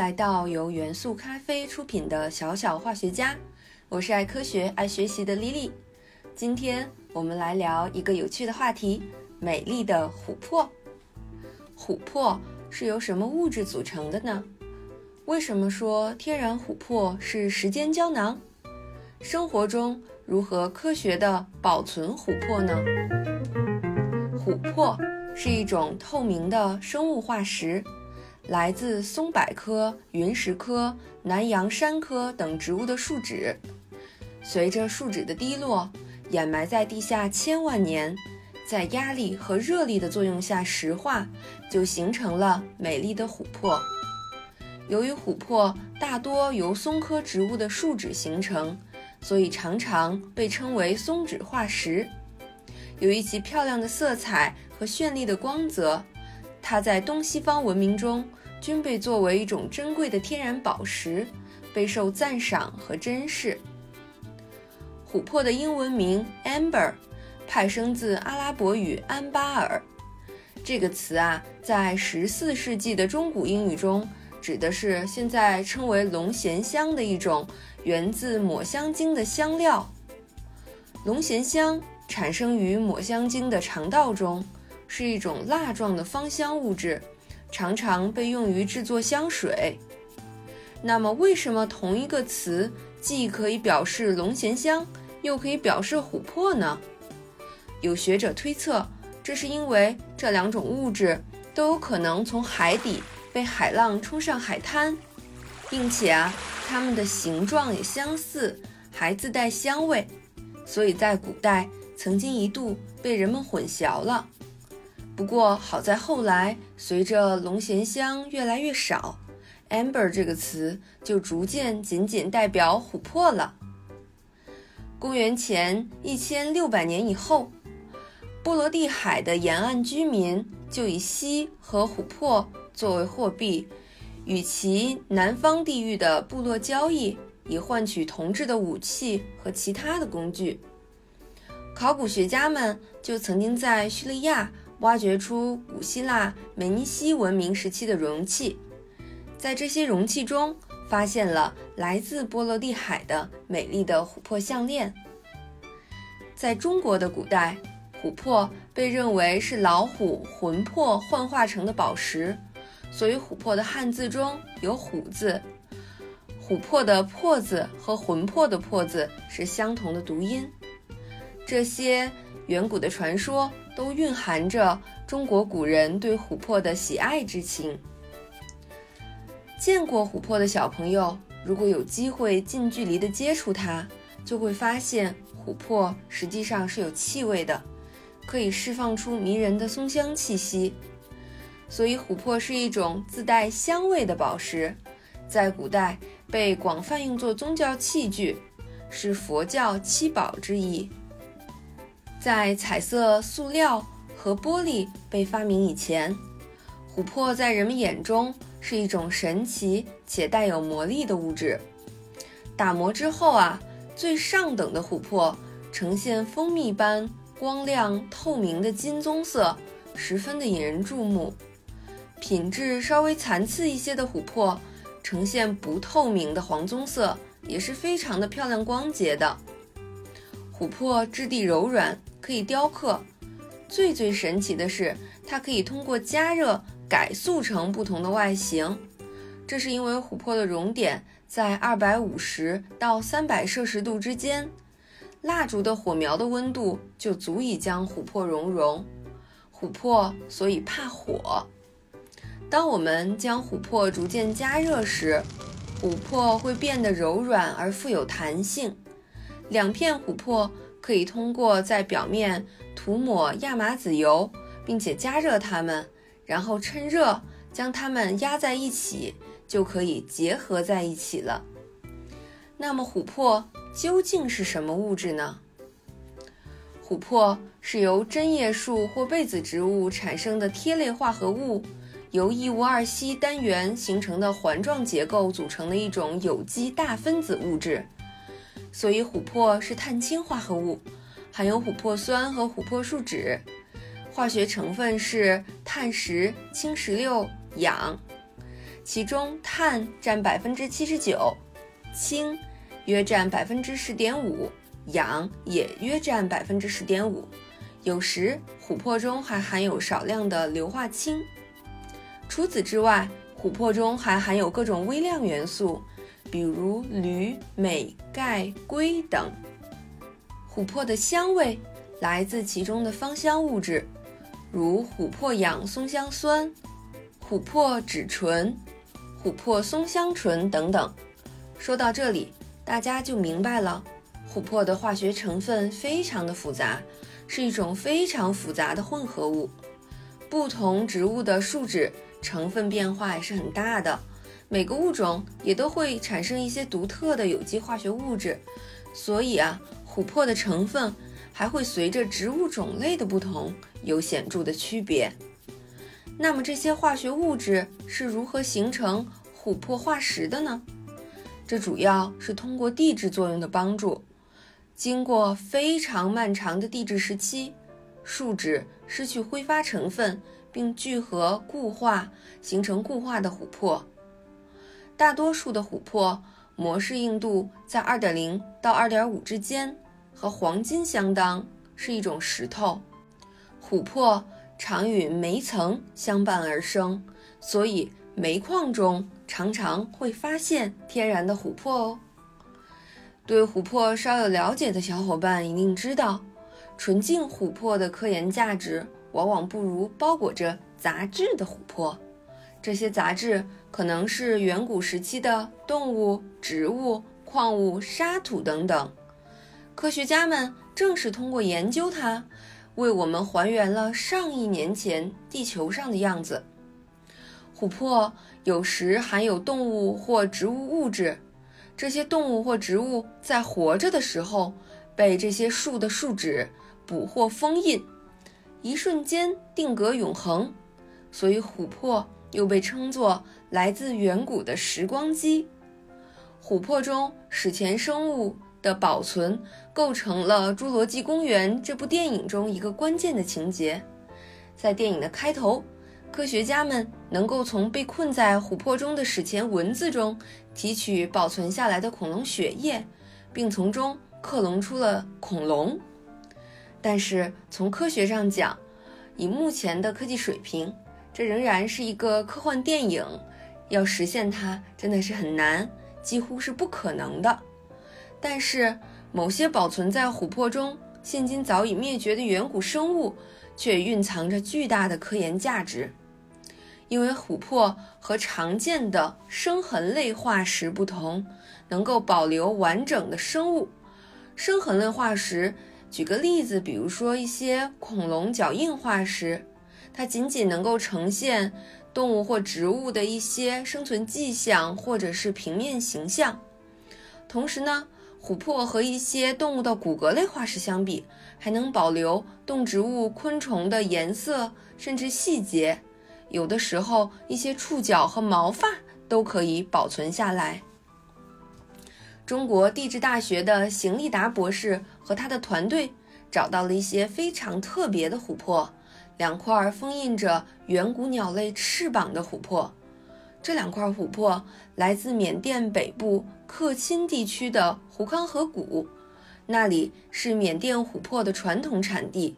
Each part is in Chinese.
来到由元素咖啡出品的小小化学家，我是爱科学、爱学习的莉莉。今天我们来聊一个有趣的话题：美丽的琥珀。琥珀是由什么物质组成的呢？为什么说天然琥珀是时间胶囊？生活中如何科学的保存琥珀呢？琥珀是一种透明的生物化石。来自松柏科、云石科、南洋杉科等植物的树脂，随着树脂的滴落，掩埋在地下千万年，在压力和热力的作用下石化，就形成了美丽的琥珀。由于琥珀大多由松科植物的树脂形成，所以常常被称为松脂化石。由于其漂亮的色彩和绚丽的光泽，它在东西方文明中。均被作为一种珍贵的天然宝石，备受赞赏和珍视。琥珀的英文名 amber，派生自阿拉伯语安巴尔。这个词啊，在十四世纪的中古英语中，指的是现在称为龙涎香的一种源自抹香鲸的香料。龙涎香产生于抹香鲸的肠道中，是一种蜡状的芳香物质。常常被用于制作香水。那么，为什么同一个词既可以表示龙涎香，又可以表示琥珀呢？有学者推测，这是因为这两种物质都有可能从海底被海浪冲上海滩，并且啊，它们的形状也相似，还自带香味，所以在古代曾经一度被人们混淆了。不过好在后来，随着龙涎香越来越少，amber 这个词就逐渐仅仅代表琥珀了。公元前一千六百年以后，波罗的海的沿岸居民就以锡和琥珀作为货币，与其南方地域的部落交易，以换取铜制的武器和其他的工具。考古学家们就曾经在叙利亚。挖掘出古希腊美尼西文明时期的容器，在这些容器中发现了来自波罗的海的美丽的琥珀项链。在中国的古代，琥珀被认为是老虎魂魄幻化成的宝石，所以琥珀的汉字中有“虎”字。琥珀的“珀”字和魂魄的“魄”字是相同的读音。这些远古的传说。都蕴含着中国古人对琥珀的喜爱之情。见过琥珀的小朋友，如果有机会近距离的接触它，就会发现琥珀实际上是有气味的，可以释放出迷人的松香气息。所以，琥珀是一种自带香味的宝石，在古代被广泛用作宗教器具，是佛教七宝之一。在彩色塑料和玻璃被发明以前，琥珀在人们眼中是一种神奇且带有魔力的物质。打磨之后啊，最上等的琥珀呈现蜂蜜般光亮透明的金棕色，十分的引人注目。品质稍微残次一些的琥珀呈现不透明的黄棕色，也是非常的漂亮光洁的。琥珀质地柔软。可以雕刻，最最神奇的是，它可以通过加热改塑成不同的外形。这是因为琥珀的熔点在二百五十到三百摄氏度之间，蜡烛的火苗的温度就足以将琥珀熔融。琥珀所以怕火。当我们将琥珀逐渐加热时，琥珀会变得柔软而富有弹性。两片琥珀。可以通过在表面涂抹亚麻籽油，并且加热它们，然后趁热将它们压在一起，就可以结合在一起了。那么，琥珀究竟是什么物质呢？琥珀是由针叶树或被子植物产生的萜类化合物，由异戊二烯单元形成的环状结构组成的一种有机大分子物质。所以，琥珀是碳氢化合物，含有琥珀酸和琥珀树脂，化学成分是碳十氢十六氧。其中碳占百分之七十九，氢约占百分之十点五，氧也约占百分之十点五。有时琥珀中还含有少量的硫化氢。除此之外，琥珀中还含有各种微量元素，比如铝、镁、钙、硅等。琥珀的香味来自其中的芳香物质，如琥珀氧松香酸、琥珀酯醇、琥珀松香醇等等。说到这里，大家就明白了，琥珀的化学成分非常的复杂，是一种非常复杂的混合物。不同植物的树脂成分变化也是很大的，每个物种也都会产生一些独特的有机化学物质，所以啊。琥珀的成分还会随着植物种类的不同有显著的区别。那么这些化学物质是如何形成琥珀化石的呢？这主要是通过地质作用的帮助。经过非常漫长的地质时期，树脂失去挥发成分，并聚合固化，形成固化的琥珀。大多数的琥珀。膜式硬度在二点零到二点五之间，和黄金相当，是一种石头。琥珀常与煤层相伴而生，所以煤矿中常常会发现天然的琥珀哦。对琥珀稍有了解的小伙伴一定知道，纯净琥珀的科研价值往往不如包裹着杂质的琥珀。这些杂质可能是远古时期的动物、植物、矿物、沙土等等。科学家们正是通过研究它，为我们还原了上亿年前地球上的样子。琥珀有时含有动物或植物物质，这些动物或植物在活着的时候被这些树的树脂捕获封印，一瞬间定格永恒，所以琥珀。又被称作来自远古的时光机。琥珀中史前生物的保存，构成了《侏罗纪公园》这部电影中一个关键的情节。在电影的开头，科学家们能够从被困在琥珀中的史前文字中提取保存下来的恐龙血液，并从中克隆出了恐龙。但是从科学上讲，以目前的科技水平，这仍然是一个科幻电影，要实现它真的是很难，几乎是不可能的。但是，某些保存在琥珀中、现今早已灭绝的远古生物，却蕴藏着巨大的科研价值。因为琥珀和常见的生痕类化石不同，能够保留完整的生物。生痕类化石，举个例子，比如说一些恐龙脚印化石。它仅仅能够呈现动物或植物的一些生存迹象，或者是平面形象。同时呢，琥珀和一些动物的骨骼类化石相比，还能保留动植物、昆虫的颜色甚至细节。有的时候，一些触角和毛发都可以保存下来。中国地质大学的邢立达博士和他的团队找到了一些非常特别的琥珀。两块封印着远古鸟类翅膀的琥珀，这两块琥珀来自缅甸北部克钦地区的胡康河谷，那里是缅甸琥珀的传统产地。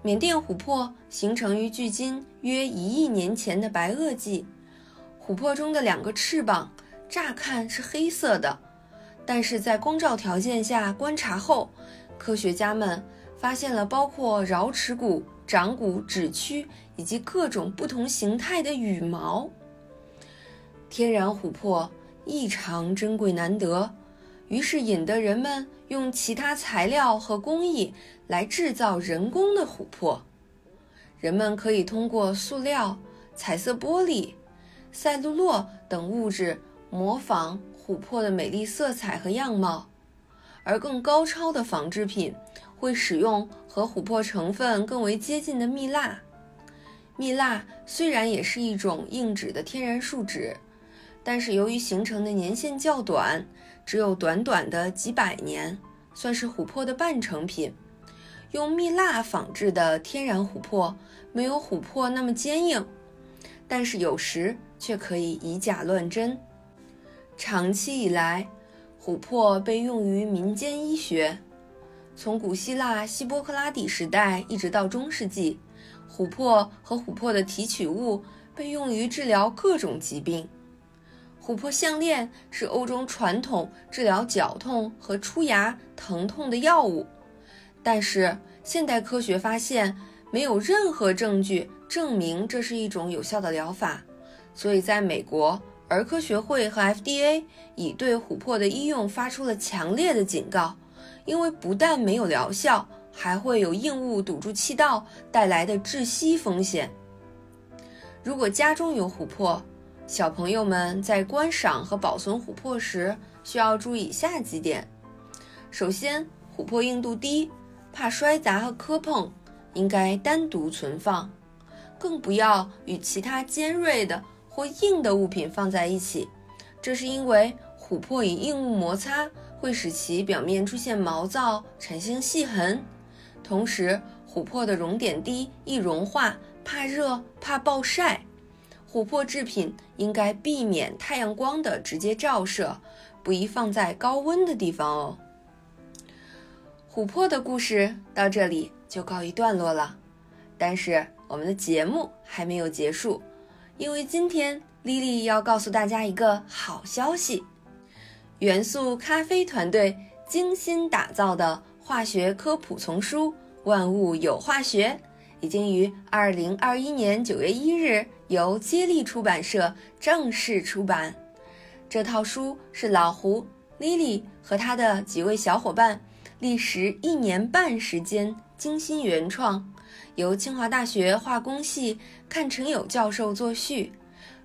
缅甸琥珀形成于距今约一亿年前的白垩纪。琥珀中的两个翅膀乍看是黑色的，但是在光照条件下观察后，科学家们发现了包括桡尺骨。掌骨、指躯以及各种不同形态的羽毛。天然琥珀异常珍贵难得，于是引得人们用其他材料和工艺来制造人工的琥珀。人们可以通过塑料、彩色玻璃、赛璐珞等物质模仿琥珀的美丽色彩和样貌，而更高超的仿制品。会使用和琥珀成分更为接近的蜜蜡。蜜蜡虽然也是一种硬质的天然树脂，但是由于形成的年限较短，只有短短的几百年，算是琥珀的半成品。用蜜蜡仿制的天然琥珀没有琥珀那么坚硬，但是有时却可以以假乱真。长期以来，琥珀被用于民间医学。从古希腊希波克拉底时代一直到中世纪，琥珀和琥珀的提取物被用于治疗各种疾病。琥珀项链是欧洲传统治疗绞痛和出牙疼痛的药物，但是现代科学发现没有任何证据证明这是一种有效的疗法，所以在美国儿科学会和 FDA 已对琥珀的医用发出了强烈的警告。因为不但没有疗效，还会有硬物堵住气道带来的窒息风险。如果家中有琥珀，小朋友们在观赏和保存琥珀时需要注意以下几点：首先，琥珀硬度低，怕摔砸和磕碰，应该单独存放，更不要与其他尖锐的或硬的物品放在一起。这是因为琥珀与硬物摩擦。会使其表面出现毛躁，产生细痕。同时，琥珀的熔点低，易融化，怕热，怕暴晒。琥珀制品应该避免太阳光的直接照射，不宜放在高温的地方哦。琥珀的故事到这里就告一段落了，但是我们的节目还没有结束，因为今天莉莉要告诉大家一个好消息。元素咖啡团队精心打造的化学科普丛书《万物有化学》已经于二零二一年九月一日由接力出版社正式出版。这套书是老胡、Lily 和他的几位小伙伴历时一年半时间精心原创，由清华大学化工系阚成友教授作序，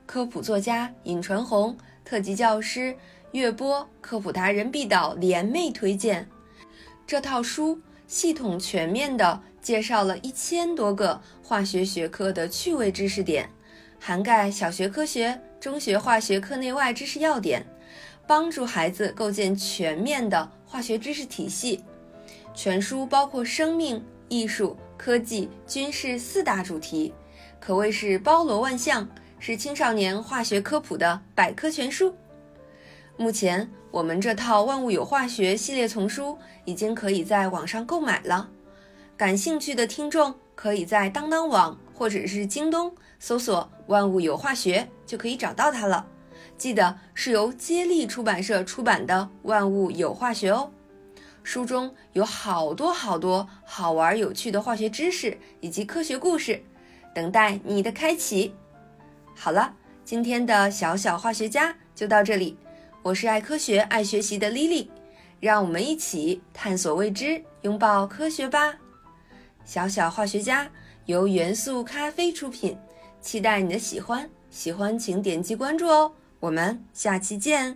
科普作家尹传红，特级教师。月播科普达人毕导联袂推荐这套书，系统全面地介绍了一千多个化学学科的趣味知识点，涵盖小学科学、中学化学课内外知识要点，帮助孩子构建全面的化学知识体系。全书包括生命、艺术、科技、军事四大主题，可谓是包罗万象，是青少年化学科普的百科全书。目前，我们这套《万物有化学》系列丛书已经可以在网上购买了。感兴趣的听众可以在当当网或者是京东搜索“万物有化学”，就可以找到它了。记得是由接力出版社出版的《万物有化学》哦。书中有好多好多好玩有趣的化学知识以及科学故事，等待你的开启。好了，今天的小小化学家就到这里。我是爱科学、爱学习的莉莉让我们一起探索未知，拥抱科学吧！小小化学家由元素咖啡出品，期待你的喜欢，喜欢请点击关注哦！我们下期见。